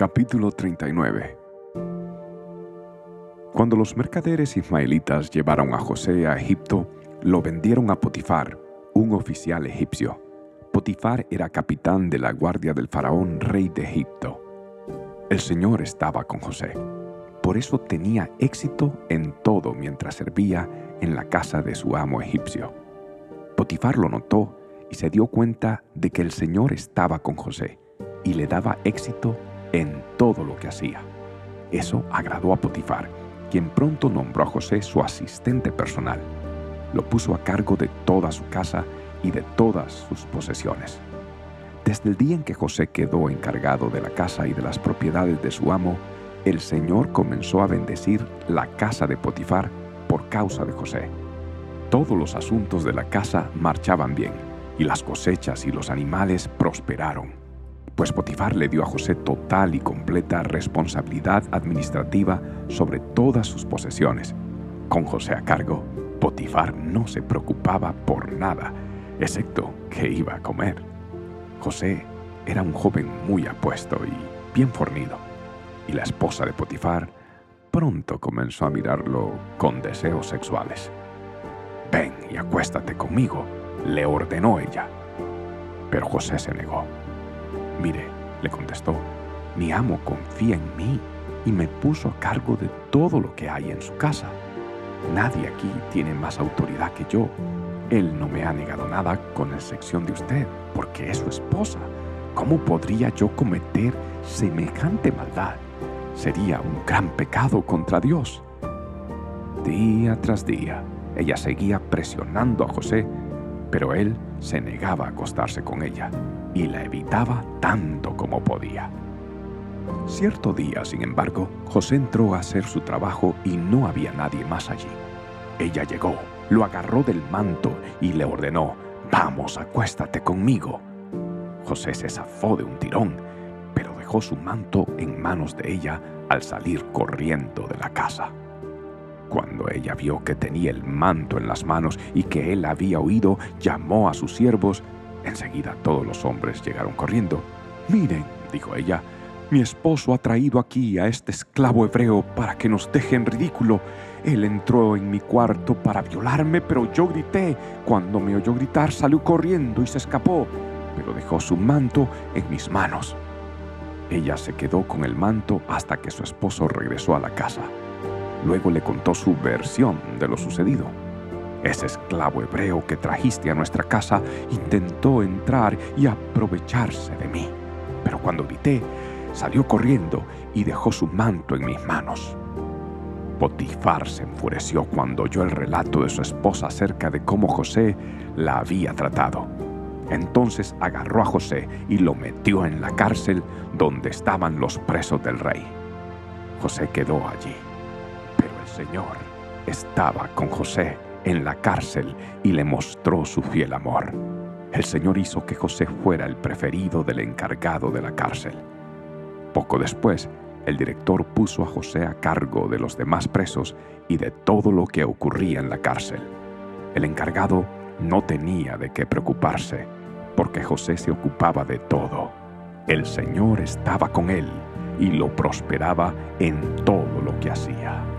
Capítulo 39 Cuando los mercaderes ismaelitas llevaron a José a Egipto, lo vendieron a Potifar, un oficial egipcio. Potifar era capitán de la guardia del faraón rey de Egipto. El Señor estaba con José. Por eso tenía éxito en todo mientras servía en la casa de su amo egipcio. Potifar lo notó y se dio cuenta de que el Señor estaba con José y le daba éxito en todo lo que hacía. Eso agradó a Potifar, quien pronto nombró a José su asistente personal. Lo puso a cargo de toda su casa y de todas sus posesiones. Desde el día en que José quedó encargado de la casa y de las propiedades de su amo, el Señor comenzó a bendecir la casa de Potifar por causa de José. Todos los asuntos de la casa marchaban bien y las cosechas y los animales prosperaron, pues Potifar le dio a José total y completa responsabilidad administrativa sobre todas sus posesiones. Con José a cargo, Potifar no se preocupaba por nada, excepto que iba a comer. José era un joven muy apuesto y bien fornido, y la esposa de Potifar pronto comenzó a mirarlo con deseos sexuales. Ven y acuéstate conmigo, le ordenó ella. Pero José se negó. Mire, le contestó, mi amo confía en mí y me puso a cargo de todo lo que hay en su casa. Nadie aquí tiene más autoridad que yo. Él no me ha negado nada con excepción de usted, porque es su esposa. ¿Cómo podría yo cometer semejante maldad? Sería un gran pecado contra Dios. Día tras día, ella seguía presionando a José pero él se negaba a acostarse con ella y la evitaba tanto como podía. Cierto día, sin embargo, José entró a hacer su trabajo y no había nadie más allí. Ella llegó, lo agarró del manto y le ordenó, Vamos, acuéstate conmigo. José se zafó de un tirón, pero dejó su manto en manos de ella al salir corriendo de la casa. Cuando ella vio que tenía el manto en las manos y que él había oído, llamó a sus siervos. Enseguida todos los hombres llegaron corriendo. Miren, dijo ella, mi esposo ha traído aquí a este esclavo hebreo para que nos deje en ridículo. Él entró en mi cuarto para violarme, pero yo grité. Cuando me oyó gritar, salió corriendo y se escapó, pero dejó su manto en mis manos. Ella se quedó con el manto hasta que su esposo regresó a la casa. Luego le contó su versión de lo sucedido. Ese esclavo hebreo que trajiste a nuestra casa intentó entrar y aprovecharse de mí. Pero cuando grité, salió corriendo y dejó su manto en mis manos. Potifar se enfureció cuando oyó el relato de su esposa acerca de cómo José la había tratado. Entonces agarró a José y lo metió en la cárcel donde estaban los presos del rey. José quedó allí Señor estaba con José en la cárcel y le mostró su fiel amor. El Señor hizo que José fuera el preferido del encargado de la cárcel. Poco después, el director puso a José a cargo de los demás presos y de todo lo que ocurría en la cárcel. El encargado no tenía de qué preocuparse, porque José se ocupaba de todo. El Señor estaba con él y lo prosperaba en todo lo que hacía.